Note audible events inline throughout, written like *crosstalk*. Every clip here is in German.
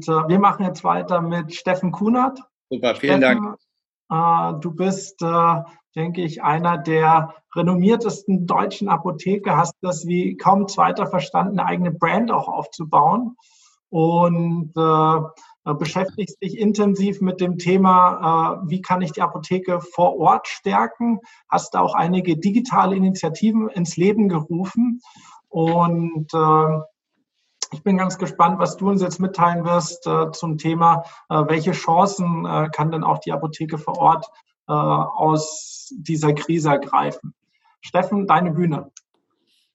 äh, wir machen jetzt weiter mit Steffen Kunert. Super, vielen Steffen, Dank. Äh, du bist, äh, denke ich, einer der renommiertesten deutschen Apotheke, hast das wie kaum zweiter verstanden, eine eigene Brand auch aufzubauen und äh, beschäftigst dich intensiv mit dem Thema, äh, wie kann ich die Apotheke vor Ort stärken, hast auch einige digitale Initiativen ins Leben gerufen und äh, ich bin ganz gespannt, was du uns jetzt mitteilen wirst äh, zum Thema, äh, welche Chancen äh, kann denn auch die Apotheke vor Ort äh, aus dieser Krise ergreifen. Steffen, deine Bühne.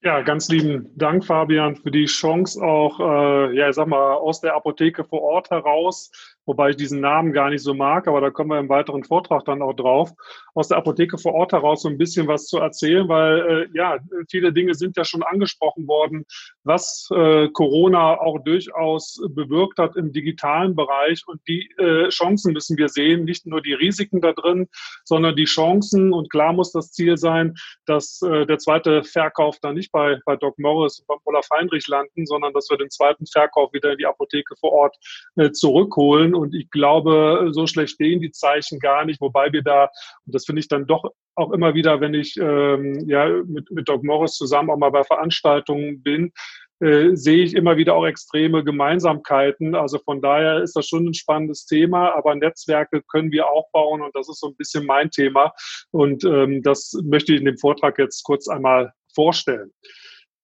Ja, ganz lieben Dank, Fabian, für die Chance auch, äh, ja, ich sag mal, aus der Apotheke vor Ort heraus wobei ich diesen Namen gar nicht so mag, aber da kommen wir im weiteren Vortrag dann auch drauf, aus der Apotheke vor Ort heraus so ein bisschen was zu erzählen, weil äh, ja, viele Dinge sind ja schon angesprochen worden, was äh, Corona auch durchaus bewirkt hat im digitalen Bereich. Und die äh, Chancen müssen wir sehen, nicht nur die Risiken da drin, sondern die Chancen. Und klar muss das Ziel sein, dass äh, der zweite Verkauf dann nicht bei, bei Doc Morris und beim Olaf Heinrich landen, sondern dass wir den zweiten Verkauf wieder in die Apotheke vor Ort äh, zurückholen und ich glaube, so schlecht stehen die Zeichen gar nicht, wobei wir da, und das finde ich dann doch auch immer wieder, wenn ich ähm, ja mit, mit Doc Morris zusammen auch mal bei Veranstaltungen bin, äh, sehe ich immer wieder auch extreme Gemeinsamkeiten. Also von daher ist das schon ein spannendes Thema, aber Netzwerke können wir auch bauen und das ist so ein bisschen mein Thema. Und ähm, das möchte ich in dem Vortrag jetzt kurz einmal vorstellen.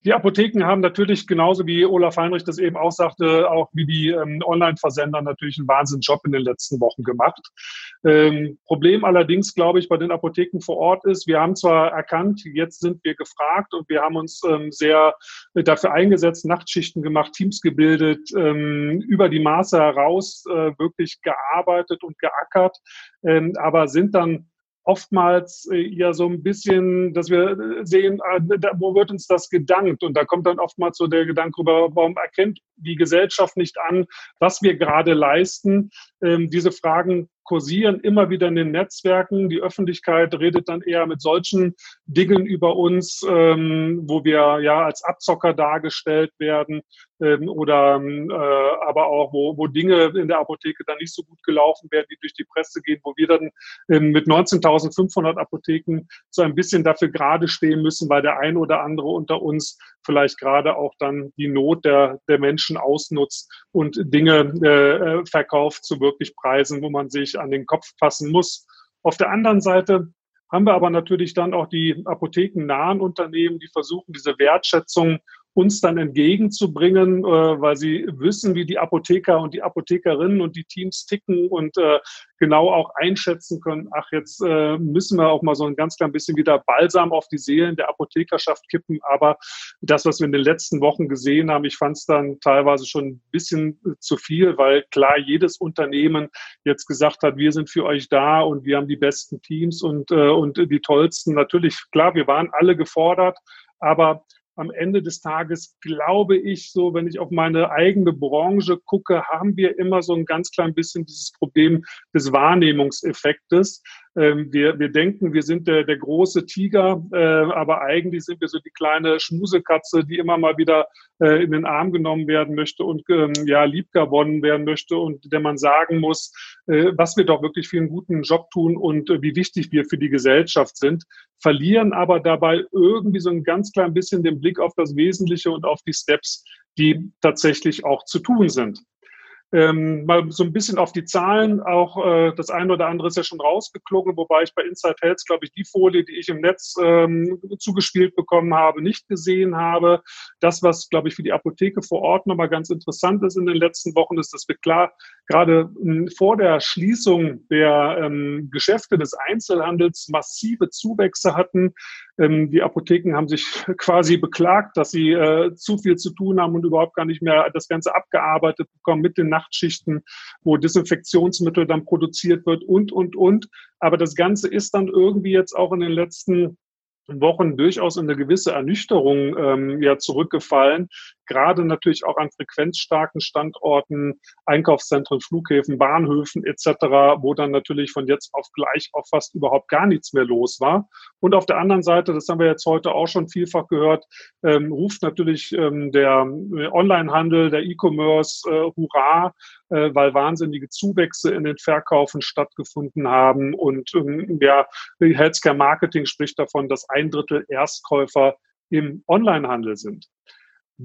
Die Apotheken haben natürlich genauso wie Olaf Heinrich das eben auch sagte, auch wie die ähm, Online-Versender natürlich einen Wahnsinnsjob in den letzten Wochen gemacht. Ähm, Problem allerdings, glaube ich, bei den Apotheken vor Ort ist, wir haben zwar erkannt, jetzt sind wir gefragt und wir haben uns ähm, sehr dafür eingesetzt, Nachtschichten gemacht, Teams gebildet, ähm, über die Maße heraus äh, wirklich gearbeitet und geackert, ähm, aber sind dann oftmals äh, ja so ein bisschen, dass wir äh, sehen, ah, wo wird uns das gedankt? Und da kommt dann oftmals so der Gedanke rüber, warum erkennt die Gesellschaft nicht an, was wir gerade leisten? Ähm, diese Fragen kursieren immer wieder in den Netzwerken. Die Öffentlichkeit redet dann eher mit solchen Dingen über uns, ähm, wo wir ja als Abzocker dargestellt werden ähm, oder ähm, äh, aber auch, wo, wo Dinge in der Apotheke dann nicht so gut gelaufen werden, die durch die Presse gehen, wo wir dann ähm, mit 19.500 Apotheken so ein bisschen dafür gerade stehen müssen, weil der ein oder andere unter uns vielleicht gerade auch dann die Not der, der Menschen ausnutzt und Dinge äh, äh verkauft zu wirklich Preisen, wo man sich an den Kopf fassen muss. Auf der anderen Seite haben wir aber natürlich dann auch die apothekennahen Unternehmen, die versuchen, diese Wertschätzung uns dann entgegenzubringen, äh, weil sie wissen, wie die Apotheker und die Apothekerinnen und die Teams ticken und äh, genau auch einschätzen können, ach, jetzt äh, müssen wir auch mal so ein ganz klein bisschen wieder Balsam auf die Seelen der Apothekerschaft kippen. Aber das, was wir in den letzten Wochen gesehen haben, ich fand es dann teilweise schon ein bisschen zu viel, weil klar jedes Unternehmen jetzt gesagt hat, wir sind für euch da und wir haben die besten Teams und, äh, und die tollsten. Natürlich, klar, wir waren alle gefordert, aber am Ende des Tages glaube ich so, wenn ich auf meine eigene Branche gucke, haben wir immer so ein ganz klein bisschen dieses Problem des Wahrnehmungseffektes. Ähm, wir, wir denken, wir sind der, der große Tiger, äh, aber eigentlich sind wir so die kleine Schmusekatze, die immer mal wieder äh, in den Arm genommen werden möchte und ähm, ja lieb gewonnen werden möchte und der man sagen muss, äh, was wir doch wirklich für einen guten Job tun und äh, wie wichtig wir für die Gesellschaft sind, verlieren aber dabei irgendwie so ein ganz klein bisschen den Blick auf das Wesentliche und auf die Steps, die tatsächlich auch zu tun sind. Ähm, mal so ein bisschen auf die Zahlen, auch äh, das eine oder andere ist ja schon rausgeklogen, wobei ich bei Inside Health, glaube ich, die Folie, die ich im Netz ähm, zugespielt bekommen habe, nicht gesehen habe. Das, was, glaube ich, für die Apotheke vor Ort nochmal ganz interessant ist in den letzten Wochen, ist, dass wir klar gerade ähm, vor der Schließung der ähm, Geschäfte des Einzelhandels massive Zuwächse hatten. Ähm, die Apotheken haben sich *laughs* quasi beklagt, dass sie äh, zu viel zu tun haben und überhaupt gar nicht mehr das Ganze abgearbeitet bekommen mit den Nachtschichten, wo Desinfektionsmittel dann produziert wird und, und, und. Aber das Ganze ist dann irgendwie jetzt auch in den letzten Wochen durchaus in eine gewisse Ernüchterung ähm, ja zurückgefallen. Gerade natürlich auch an frequenzstarken Standorten, Einkaufszentren, Flughäfen, Bahnhöfen etc., wo dann natürlich von jetzt auf gleich auch fast überhaupt gar nichts mehr los war. Und auf der anderen Seite, das haben wir jetzt heute auch schon vielfach gehört, ähm, ruft natürlich ähm, der Onlinehandel, der E-Commerce äh, Hurra, äh, weil wahnsinnige Zuwächse in den Verkaufen stattgefunden haben. Und ähm, ja, Healthcare Marketing spricht davon, dass ein Drittel Erstkäufer im Onlinehandel sind.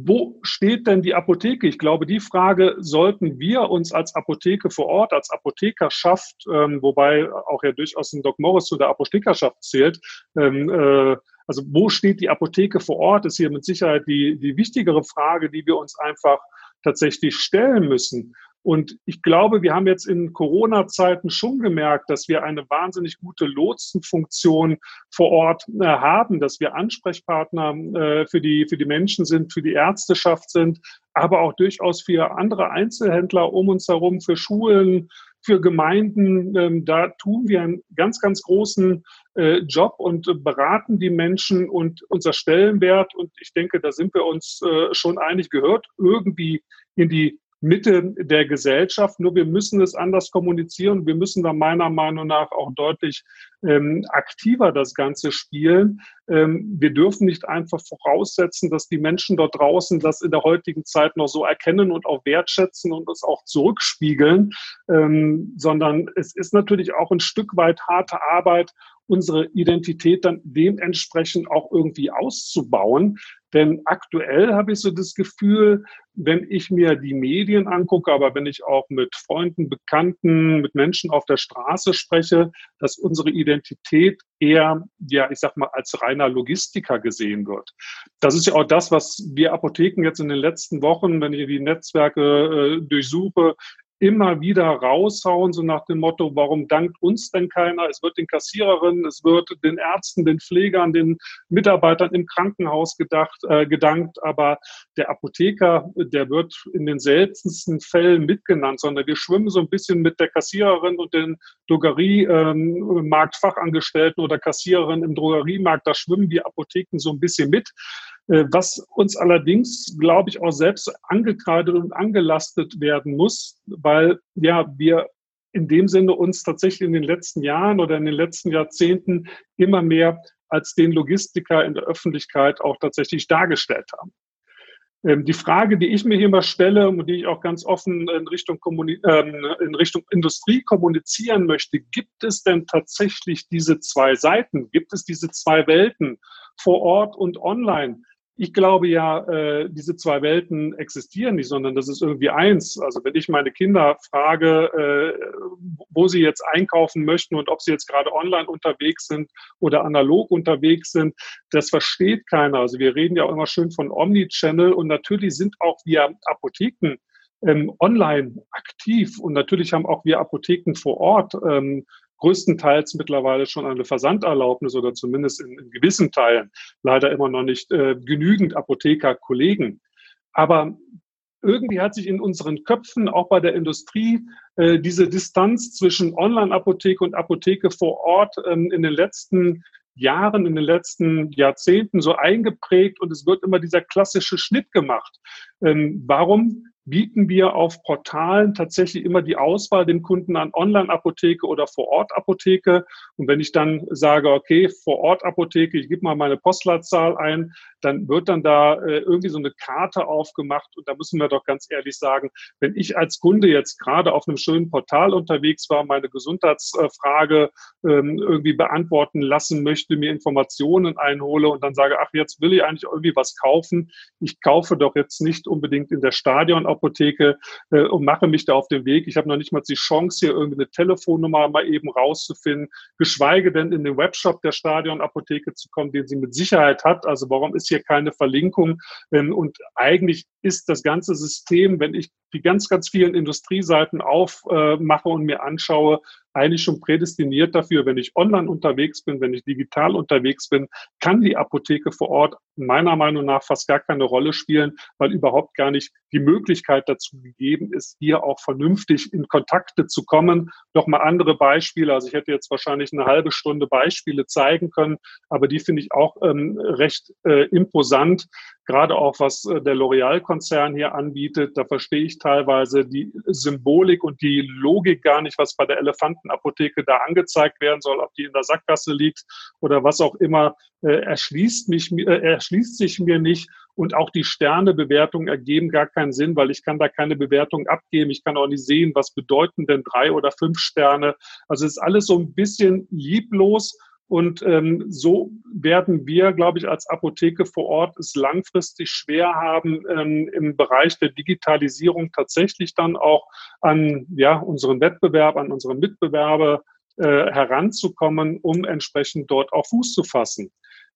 Wo steht denn die Apotheke? Ich glaube, die Frage sollten wir uns als Apotheke vor Ort, als Apothekerschaft, ähm, wobei auch ja durchaus ein Doc Morris zu der Apothekerschaft zählt, ähm, äh, also wo steht die Apotheke vor Ort, ist hier mit Sicherheit die, die wichtigere Frage, die wir uns einfach tatsächlich stellen müssen. Und ich glaube, wir haben jetzt in Corona-Zeiten schon gemerkt, dass wir eine wahnsinnig gute Lotsenfunktion vor Ort äh, haben, dass wir Ansprechpartner äh, für, die, für die Menschen sind, für die Ärzteschaft sind, aber auch durchaus für andere Einzelhändler um uns herum, für Schulen, für Gemeinden. Ähm, da tun wir einen ganz, ganz großen äh, Job und beraten die Menschen und unser Stellenwert. Und ich denke, da sind wir uns äh, schon einig, gehört irgendwie in die Mitte der Gesellschaft. Nur wir müssen es anders kommunizieren. Wir müssen da meiner Meinung nach auch deutlich ähm, aktiver das Ganze spielen. Ähm, wir dürfen nicht einfach voraussetzen, dass die Menschen dort draußen das in der heutigen Zeit noch so erkennen und auch wertschätzen und es auch zurückspiegeln, ähm, sondern es ist natürlich auch ein Stück weit harte Arbeit, unsere Identität dann dementsprechend auch irgendwie auszubauen. Denn aktuell habe ich so das Gefühl, wenn ich mir die Medien angucke, aber wenn ich auch mit Freunden, Bekannten, mit Menschen auf der Straße spreche, dass unsere Identität eher, ja, ich sag mal, als reiner Logistiker gesehen wird. Das ist ja auch das, was wir Apotheken jetzt in den letzten Wochen, wenn ich die Netzwerke äh, durchsuche, immer wieder raushauen, so nach dem Motto, warum dankt uns denn keiner? Es wird den Kassiererinnen, es wird den Ärzten, den Pflegern, den Mitarbeitern im Krankenhaus gedacht, äh, gedankt, aber der Apotheker, der wird in den seltensten Fällen mitgenannt, sondern wir schwimmen so ein bisschen mit der Kassiererin und den Drogeriemarktfachangestellten ähm, oder Kassiererin im Drogeriemarkt, da schwimmen wir Apotheken so ein bisschen mit. Äh, was uns allerdings, glaube ich, auch selbst angekreidet und angelastet werden muss, weil ja wir in dem Sinne uns tatsächlich in den letzten Jahren oder in den letzten Jahrzehnten immer mehr als den Logistiker in der Öffentlichkeit auch tatsächlich dargestellt haben. Ähm, die Frage, die ich mir hier mal stelle und die ich auch ganz offen in Richtung, ähm, in Richtung Industrie kommunizieren möchte, gibt es denn tatsächlich diese zwei Seiten? Gibt es diese zwei Welten vor Ort und online? Ich glaube ja, äh, diese zwei Welten existieren nicht, sondern das ist irgendwie eins. Also wenn ich meine Kinder frage, äh, wo sie jetzt einkaufen möchten und ob sie jetzt gerade online unterwegs sind oder analog unterwegs sind, das versteht keiner. Also wir reden ja auch immer schön von Omnichannel und natürlich sind auch wir Apotheken ähm, online aktiv und natürlich haben auch wir Apotheken vor Ort ähm, größtenteils mittlerweile schon eine Versanderlaubnis oder zumindest in, in gewissen Teilen leider immer noch nicht äh, genügend Apothekerkollegen. Aber irgendwie hat sich in unseren Köpfen, auch bei der Industrie, äh, diese Distanz zwischen Online-Apotheke und Apotheke vor Ort ähm, in den letzten Jahren, in den letzten Jahrzehnten so eingeprägt und es wird immer dieser klassische Schnitt gemacht. Ähm, warum bieten wir auf Portalen tatsächlich immer die Auswahl dem Kunden an Online-Apotheke oder Vor-Ort-Apotheke. Und wenn ich dann sage, okay, Vor-Ort-Apotheke, ich gebe mal meine Postleitzahl ein, dann wird dann da äh, irgendwie so eine Karte aufgemacht. Und da müssen wir doch ganz ehrlich sagen, wenn ich als Kunde jetzt gerade auf einem schönen Portal unterwegs war, meine Gesundheitsfrage ähm, irgendwie beantworten lassen möchte, mir Informationen einhole und dann sage, ach, jetzt will ich eigentlich irgendwie was kaufen. Ich kaufe doch jetzt nicht unbedingt in der Stadion Apotheke äh, und mache mich da auf den Weg. Ich habe noch nicht mal die Chance, hier irgendeine Telefonnummer mal eben rauszufinden, geschweige denn in den Webshop der Stadionapotheke zu kommen, den sie mit Sicherheit hat. Also warum ist hier keine Verlinkung? Ähm, und eigentlich ist das ganze System, wenn ich die ganz, ganz vielen Industrieseiten aufmache und mir anschaue, eigentlich schon prädestiniert dafür, wenn ich online unterwegs bin, wenn ich digital unterwegs bin, kann die Apotheke vor Ort meiner Meinung nach fast gar keine Rolle spielen, weil überhaupt gar nicht die Möglichkeit dazu gegeben ist, hier auch vernünftig in Kontakte zu kommen. Nochmal andere Beispiele. Also ich hätte jetzt wahrscheinlich eine halbe Stunde Beispiele zeigen können, aber die finde ich auch ähm, recht äh, imposant gerade auch was äh, der L'Oreal-Konzern hier anbietet, da verstehe ich teilweise die Symbolik und die Logik gar nicht, was bei der Elefantenapotheke da angezeigt werden soll, ob die in der Sackgasse liegt oder was auch immer, äh, erschließt, mich, äh, erschließt sich mir nicht. Und auch die Sternebewertungen ergeben gar keinen Sinn, weil ich kann da keine Bewertung abgeben. Ich kann auch nicht sehen, was bedeuten denn drei oder fünf Sterne. Also es ist alles so ein bisschen lieblos und ähm, so werden wir, glaube ich, als Apotheke vor Ort es langfristig schwer haben, ähm, im Bereich der Digitalisierung tatsächlich dann auch an ja, unseren Wettbewerb, an unsere Mitbewerber äh, heranzukommen, um entsprechend dort auch Fuß zu fassen.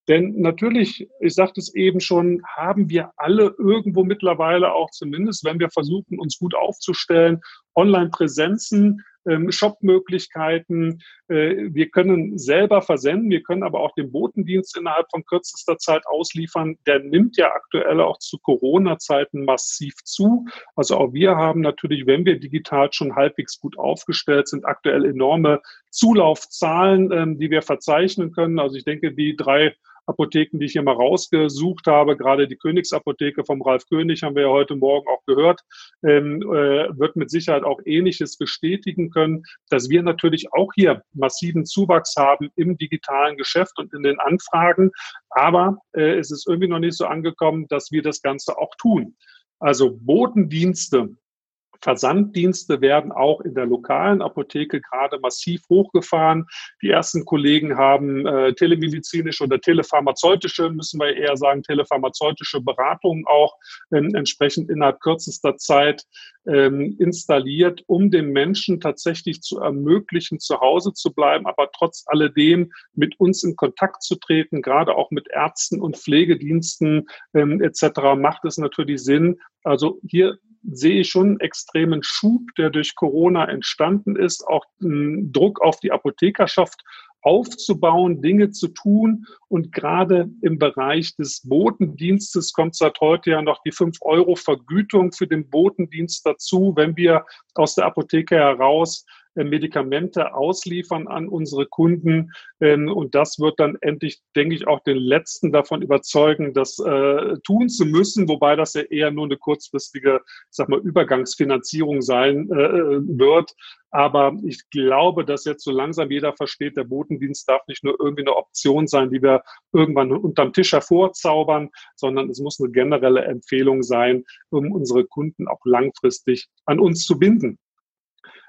Denn natürlich, ich sagte es eben schon, haben wir alle irgendwo mittlerweile auch zumindest, wenn wir versuchen, uns gut aufzustellen, Online-Präsenzen, Shop-Möglichkeiten. Äh, wir können selber versenden, wir können aber auch den Botendienst innerhalb von kürzester Zeit ausliefern. Der nimmt ja aktuell auch zu Corona-Zeiten massiv zu. Also auch wir haben natürlich, wenn wir digital schon halbwegs gut aufgestellt sind, aktuell enorme Zulaufzahlen, ähm, die wir verzeichnen können. Also ich denke, die drei Apotheken, die ich hier mal rausgesucht habe, gerade die Königsapotheke vom Ralf König, haben wir ja heute Morgen auch gehört, ähm, äh, wird mit Sicherheit auch Ähnliches bestätigen können, dass wir natürlich auch hier massiven Zuwachs haben im digitalen Geschäft und in den Anfragen. Aber äh, es ist irgendwie noch nicht so angekommen, dass wir das Ganze auch tun. Also Botendienste Versanddienste werden auch in der lokalen Apotheke gerade massiv hochgefahren. Die ersten Kollegen haben äh, telemedizinische oder telepharmazeutische, müssen wir eher sagen, telepharmazeutische Beratungen auch ähm, entsprechend innerhalb kürzester Zeit ähm, installiert, um den Menschen tatsächlich zu ermöglichen, zu Hause zu bleiben, aber trotz alledem mit uns in Kontakt zu treten, gerade auch mit Ärzten und Pflegediensten ähm, etc. macht es natürlich Sinn. Also hier sehe ich schon einen extremen Schub, der durch Corona entstanden ist, auch Druck auf die Apothekerschaft aufzubauen, Dinge zu tun. Und gerade im Bereich des Botendienstes kommt seit heute ja noch die 5-Euro-Vergütung für den Botendienst dazu, wenn wir aus der Apotheke heraus Medikamente ausliefern an unsere Kunden. Ähm, und das wird dann endlich, denke ich, auch den Letzten davon überzeugen, das äh, tun zu müssen, wobei das ja eher nur eine kurzfristige, sag mal, Übergangsfinanzierung sein äh, wird. Aber ich glaube, dass jetzt so langsam jeder versteht, der Botendienst darf nicht nur irgendwie eine Option sein, die wir irgendwann unterm Tisch hervorzaubern, sondern es muss eine generelle Empfehlung sein, um unsere Kunden auch langfristig an uns zu binden.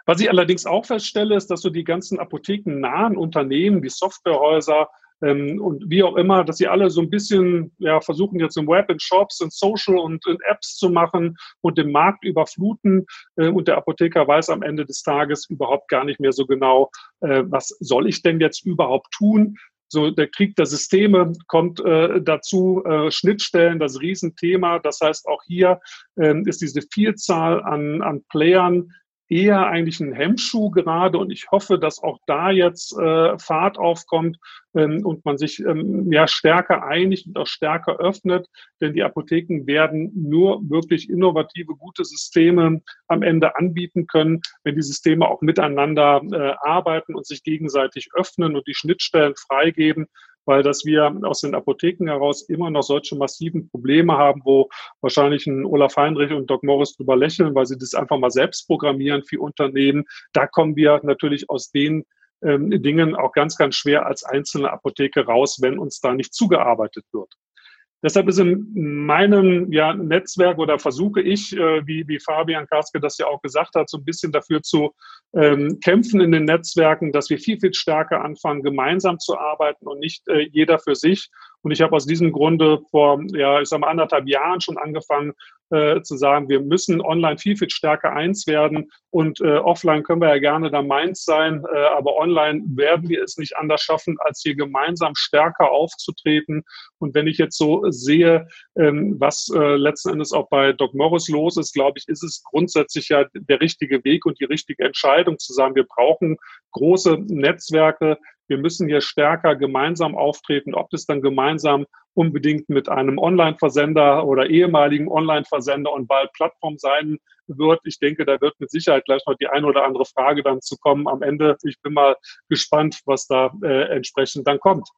Was ich allerdings auch feststelle, ist, dass so die ganzen apothekennahen Unternehmen, wie Softwarehäuser ähm, und wie auch immer, dass sie alle so ein bisschen ja, versuchen jetzt im Web, in Shops, in Social und in Apps zu machen und den Markt überfluten. Äh, und der Apotheker weiß am Ende des Tages überhaupt gar nicht mehr so genau, äh, was soll ich denn jetzt überhaupt tun? So der Krieg der Systeme kommt äh, dazu, äh, Schnittstellen, das Riesenthema. Das heißt, auch hier äh, ist diese Vielzahl an, an Playern eher eigentlich ein Hemmschuh gerade und ich hoffe, dass auch da jetzt äh, Fahrt aufkommt ähm, und man sich ähm, ja stärker einigt und auch stärker öffnet, denn die Apotheken werden nur wirklich innovative, gute Systeme am Ende anbieten können, wenn die Systeme auch miteinander äh, arbeiten und sich gegenseitig öffnen und die Schnittstellen freigeben weil dass wir aus den Apotheken heraus immer noch solche massiven Probleme haben, wo wahrscheinlich ein Olaf Heinrich und Doc Morris drüber lächeln, weil sie das einfach mal selbst programmieren für Unternehmen. Da kommen wir natürlich aus den ähm, Dingen auch ganz, ganz schwer als einzelne Apotheke raus, wenn uns da nicht zugearbeitet wird. Deshalb ist in meinem ja, Netzwerk oder versuche ich, äh, wie, wie Fabian Karske das ja auch gesagt hat, so ein bisschen dafür zu ähm, kämpfen in den Netzwerken, dass wir viel, viel stärker anfangen, gemeinsam zu arbeiten und nicht äh, jeder für sich. Und ich habe aus diesem Grunde vor, ja, ich sag mal, anderthalb Jahren schon angefangen, äh, zu sagen, wir müssen online viel, viel stärker eins werden und äh, offline können wir ja gerne da meins sein, äh, aber online werden wir es nicht anders schaffen, als hier gemeinsam stärker aufzutreten. Und wenn ich jetzt so sehe, ähm, was äh, letzten Endes auch bei Doc Morris los ist, glaube ich, ist es grundsätzlich ja der richtige Weg und die richtige Entscheidung zu sagen, wir brauchen große Netzwerke, wir müssen hier stärker gemeinsam auftreten, ob das dann gemeinsam unbedingt mit einem Online-Versender oder ehemaligen Online-Versender und bald Plattform sein wird. Ich denke, da wird mit Sicherheit gleich noch die eine oder andere Frage dann zu kommen am Ende. Ich bin mal gespannt, was da äh, entsprechend dann kommt.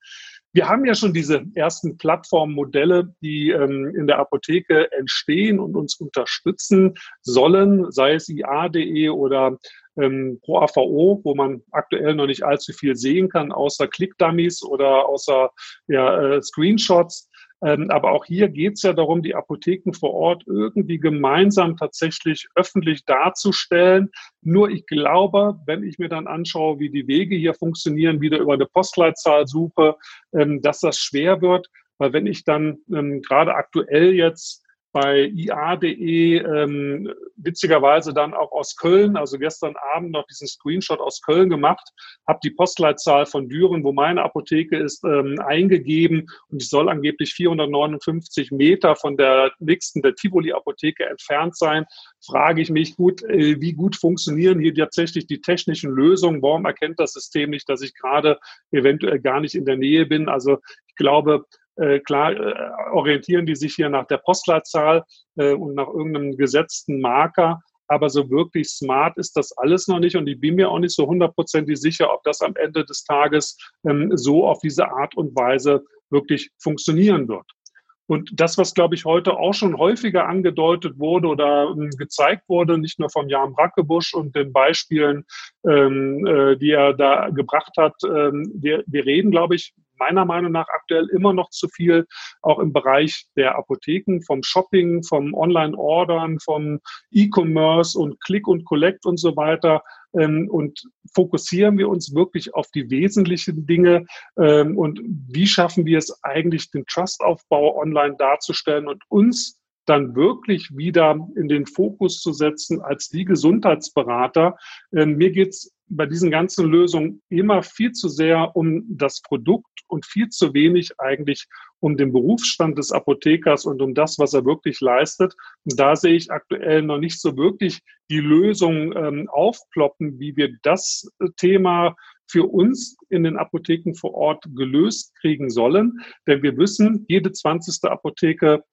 wir haben ja schon diese ersten Plattformmodelle, die ähm, in der Apotheke entstehen und uns unterstützen sollen, sei es IA.de oder ähm, Pro AVO, wo man aktuell noch nicht allzu viel sehen kann, außer Click-Dummies oder außer ja, äh, Screenshots. Ähm, aber auch hier geht es ja darum, die Apotheken vor Ort irgendwie gemeinsam tatsächlich öffentlich darzustellen. Nur ich glaube, wenn ich mir dann anschaue, wie die Wege hier funktionieren, wieder über eine Postleitzahl suche, ähm, dass das schwer wird. Weil wenn ich dann ähm, gerade aktuell jetzt bei ia.de ähm, witzigerweise dann auch aus Köln, also gestern Abend noch diesen Screenshot aus Köln gemacht, habe die Postleitzahl von Düren, wo meine Apotheke ist, ähm, eingegeben und ich soll angeblich 459 Meter von der nächsten, der Tivoli-Apotheke entfernt sein. Frage ich mich gut, äh, wie gut funktionieren hier tatsächlich die technischen Lösungen? Warum erkennt das System nicht, dass ich gerade eventuell gar nicht in der Nähe bin? Also ich glaube, klar äh, orientieren die sich hier nach der Postleitzahl äh, und nach irgendeinem gesetzten Marker. Aber so wirklich smart ist das alles noch nicht. Und ich bin mir auch nicht so hundertprozentig sicher, ob das am Ende des Tages ähm, so auf diese Art und Weise wirklich funktionieren wird. Und das, was, glaube ich, heute auch schon häufiger angedeutet wurde oder ähm, gezeigt wurde, nicht nur vom Jan Brackebusch und den Beispielen, ähm, äh, die er da gebracht hat, wir reden, glaube ich, meiner Meinung nach aktuell immer noch zu viel, auch im Bereich der Apotheken, vom Shopping, vom Online-Ordern, vom E-Commerce und Click und Collect und so weiter. Ähm, und fokussieren wir uns wirklich auf die wesentlichen Dinge ähm, und wie schaffen wir es eigentlich, den Trustaufbau online darzustellen und uns dann wirklich wieder in den Fokus zu setzen als die Gesundheitsberater. Ähm, mir geht's bei diesen ganzen Lösungen immer viel zu sehr um das Produkt und viel zu wenig eigentlich um den Berufsstand des Apothekers und um das, was er wirklich leistet. Und da sehe ich aktuell noch nicht so wirklich die Lösung ähm, aufploppen, wie wir das Thema für uns in den Apotheken vor Ort gelöst kriegen sollen. Denn wir wissen, jede 20. Apotheke,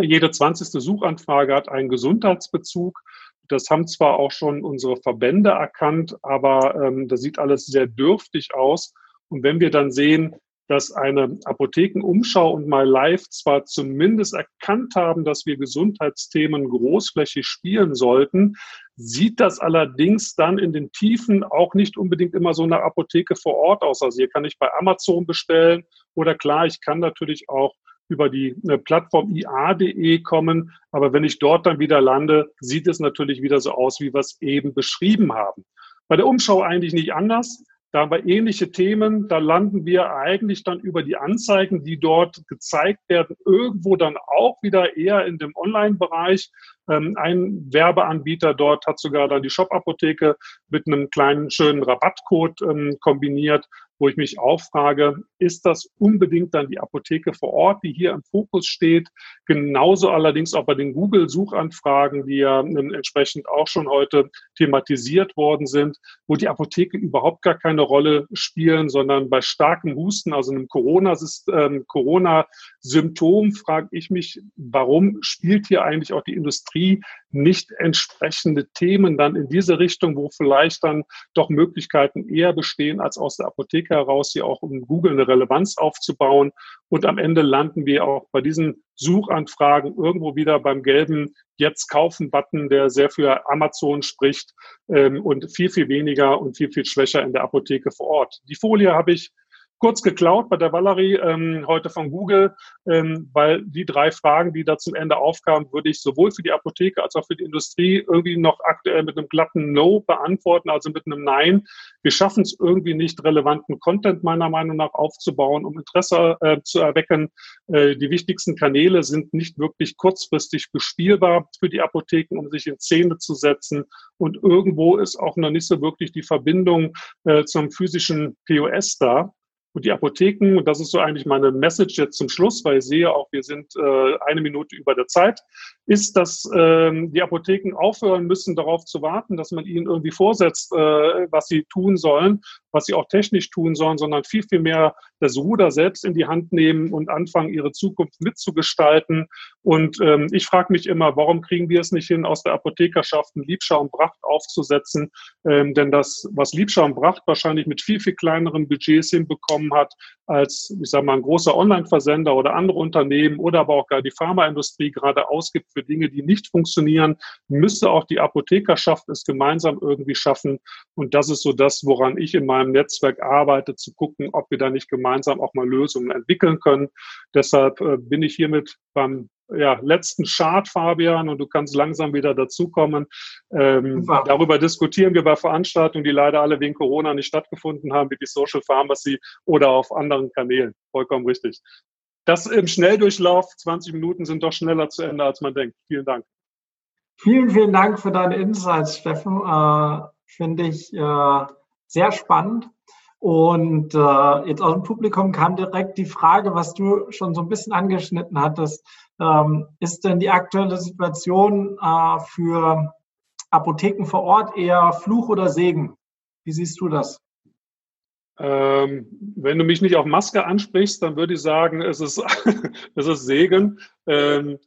jede 20. Suchanfrage hat einen Gesundheitsbezug. Das haben zwar auch schon unsere Verbände erkannt, aber ähm, das sieht alles sehr dürftig aus. Und wenn wir dann sehen, dass eine Apothekenumschau und My Life zwar zumindest erkannt haben, dass wir Gesundheitsthemen großflächig spielen sollten, sieht das allerdings dann in den Tiefen auch nicht unbedingt immer so eine Apotheke vor Ort aus. Also hier kann ich bei Amazon bestellen oder klar, ich kann natürlich auch über die äh, Plattform ia.de kommen. Aber wenn ich dort dann wieder lande, sieht es natürlich wieder so aus, wie wir es eben beschrieben haben. Bei der Umschau eigentlich nicht anders. Da haben wir ähnliche Themen. Da landen wir eigentlich dann über die Anzeigen, die dort gezeigt werden, irgendwo dann auch wieder eher in dem Online-Bereich. Ähm, ein Werbeanbieter dort hat sogar dann die Shop-Apotheke mit einem kleinen schönen Rabattcode ähm, kombiniert wo ich mich auch frage, ist das unbedingt dann die Apotheke vor Ort, die hier im Fokus steht? Genauso allerdings auch bei den Google-Suchanfragen, die ja entsprechend auch schon heute thematisiert worden sind, wo die Apotheke überhaupt gar keine Rolle spielen, sondern bei starkem Husten, also einem ähm, Corona-Symptom, frage ich mich, warum spielt hier eigentlich auch die Industrie nicht entsprechende Themen dann in diese Richtung, wo vielleicht dann doch Möglichkeiten eher bestehen, als aus der Apotheke heraus hier auch um Google eine Relevanz aufzubauen. Und am Ende landen wir auch bei diesen Suchanfragen irgendwo wieder beim gelben Jetzt kaufen-Button, der sehr für Amazon spricht ähm, und viel, viel weniger und viel, viel schwächer in der Apotheke vor Ort. Die Folie habe ich kurz geklaut bei der Valerie ähm, heute von Google, ähm, weil die drei Fragen, die da zum Ende aufkamen, würde ich sowohl für die Apotheke als auch für die Industrie irgendwie noch aktuell mit einem glatten No beantworten, also mit einem Nein. Wir schaffen es irgendwie nicht, relevanten Content meiner Meinung nach aufzubauen, um Interesse äh, zu erwecken. Äh, die wichtigsten Kanäle sind nicht wirklich kurzfristig bespielbar für die Apotheken, um sich in Szene zu setzen. Und irgendwo ist auch noch nicht so wirklich die Verbindung äh, zum physischen POS da. Und die Apotheken, und das ist so eigentlich meine Message jetzt zum Schluss, weil ich sehe auch, wir sind äh, eine Minute über der Zeit. ist, dass ähm, die Apotheken aufhören müssen, darauf zu warten, dass man ihnen irgendwie vorsetzt, äh, was sie tun sollen, was sie auch technisch tun sollen, sondern viel, viel mehr das Ruder selbst in die Hand nehmen und anfangen, ihre Zukunft mitzugestalten. Und ähm, ich frage mich immer, warum kriegen wir es nicht hin, aus der Apothekerschaft ein Liebschau und Bracht aufzusetzen? Ähm, denn das, was Liebschau und Bracht wahrscheinlich mit viel, viel kleineren Budgets hinbekommen hat, als, ich sage mal, ein großer Online-Versender oder andere Unternehmen oder aber auch gar die Pharmaindustrie gerade ausgibt für Dinge, die nicht funktionieren, müsste auch die Apothekerschaft es gemeinsam irgendwie schaffen. Und das ist so das, woran ich in meinem Netzwerk arbeite, zu gucken, ob wir da nicht gemeinsam auch mal Lösungen entwickeln können. Deshalb äh, bin ich hiermit beim ja, letzten Chart, Fabian, und du kannst langsam wieder dazukommen. Ähm, darüber diskutieren wir bei Veranstaltungen, die leider alle wegen Corona nicht stattgefunden haben, wie die Social Pharmacy oder auf anderen Kanälen. Vollkommen richtig. Das im Schnelldurchlauf, 20 Minuten sind doch schneller zu Ende, als man denkt. Vielen Dank. Vielen, vielen Dank für deine Insights, Steffen. Äh, Finde ich äh, sehr spannend. Und äh, jetzt aus dem Publikum kam direkt die Frage, was du schon so ein bisschen angeschnitten hattest. Ähm, ist denn die aktuelle Situation äh, für Apotheken vor Ort eher Fluch oder Segen? Wie siehst du das? Ähm, wenn du mich nicht auf Maske ansprichst, dann würde ich sagen, es ist, *laughs* es ist Segen. Ähm,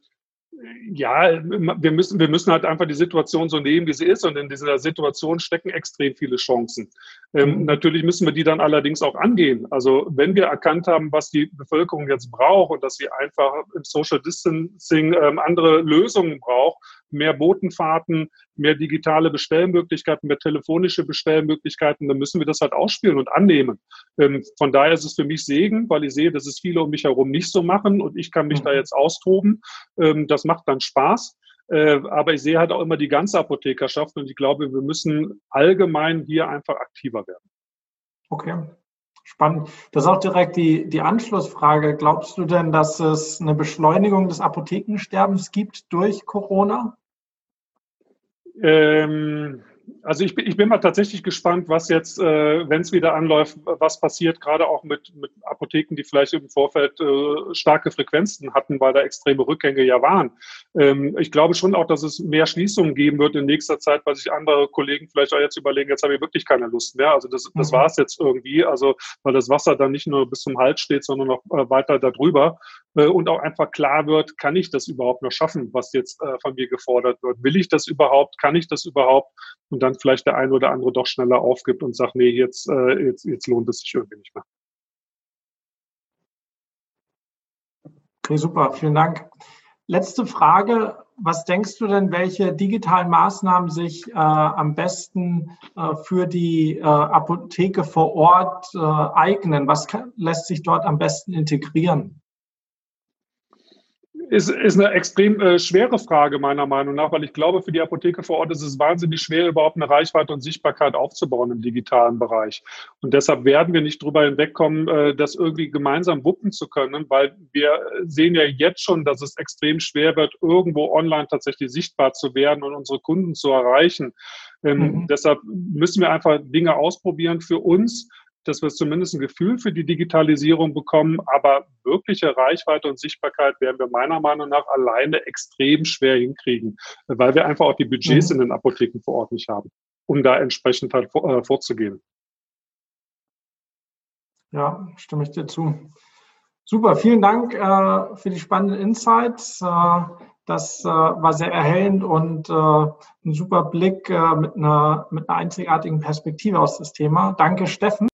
ja, wir müssen, wir müssen halt einfach die Situation so nehmen, wie sie ist. Und in dieser Situation stecken extrem viele Chancen. Ähm, mhm. Natürlich müssen wir die dann allerdings auch angehen. Also wenn wir erkannt haben, was die Bevölkerung jetzt braucht und dass sie einfach im Social Distancing ähm, andere Lösungen braucht, mehr Botenfahrten, mehr digitale Bestellmöglichkeiten, mehr telefonische Bestellmöglichkeiten, dann müssen wir das halt ausspielen und annehmen. Ähm, von daher ist es für mich Segen, weil ich sehe, dass es viele um mich herum nicht so machen und ich kann mich mhm. da jetzt austoben. Ähm, das macht dann Spaß. Äh, aber ich sehe halt auch immer die ganze Apothekerschaft und ich glaube, wir müssen allgemein hier einfach aktiver werden. Okay, Spannend. Das ist auch direkt die, die Anschlussfrage. Glaubst du denn, dass es eine Beschleunigung des Apothekensterbens gibt durch Corona? Ähm, also ich bin, ich bin mal tatsächlich gespannt, was jetzt, äh, wenn es wieder anläuft, was passiert, gerade auch mit, mit Apotheken, die vielleicht im Vorfeld äh, starke Frequenzen hatten, weil da extreme Rückgänge ja waren. Ähm, ich glaube schon auch, dass es mehr Schließungen geben wird in nächster Zeit, weil sich andere Kollegen vielleicht auch jetzt überlegen, jetzt habe ich wirklich keine Lust mehr. Also das, das mhm. war es jetzt irgendwie. Also weil das Wasser dann nicht nur bis zum Hals steht, sondern noch äh, weiter darüber. Äh, und auch einfach klar wird, kann ich das überhaupt noch schaffen, was jetzt äh, von mir gefordert wird? Will ich das überhaupt? Kann ich das überhaupt? Und dann vielleicht der eine oder andere doch schneller aufgibt und sagt, nee, jetzt, äh, jetzt, jetzt lohnt es sich irgendwie nicht mehr. Okay, super, vielen Dank. Letzte Frage. Was denkst du denn, welche digitalen Maßnahmen sich äh, am besten äh, für die äh, Apotheke vor Ort äh, eignen? Was kann, lässt sich dort am besten integrieren? Ist, ist eine extrem äh, schwere Frage meiner Meinung nach, weil ich glaube, für die Apotheke vor Ort ist es wahnsinnig schwer, überhaupt eine Reichweite und Sichtbarkeit aufzubauen im digitalen Bereich. Und deshalb werden wir nicht drüber hinwegkommen, äh, das irgendwie gemeinsam wuppen zu können, weil wir sehen ja jetzt schon, dass es extrem schwer wird, irgendwo online tatsächlich sichtbar zu werden und unsere Kunden zu erreichen. Ähm, mhm. Deshalb müssen wir einfach Dinge ausprobieren für uns, dass wir zumindest ein Gefühl für die Digitalisierung bekommen, aber wirkliche Reichweite und Sichtbarkeit werden wir meiner Meinung nach alleine extrem schwer hinkriegen, weil wir einfach auch die Budgets mhm. in den Apotheken vor Ort nicht haben, um da entsprechend halt äh, vorzugehen. Ja, stimme ich dir zu. Super, vielen Dank äh, für die spannenden Insights. Äh, das äh, war sehr erhellend und äh, ein super Blick äh, mit, einer, mit einer einzigartigen Perspektive aus das Thema. Danke, Steffen.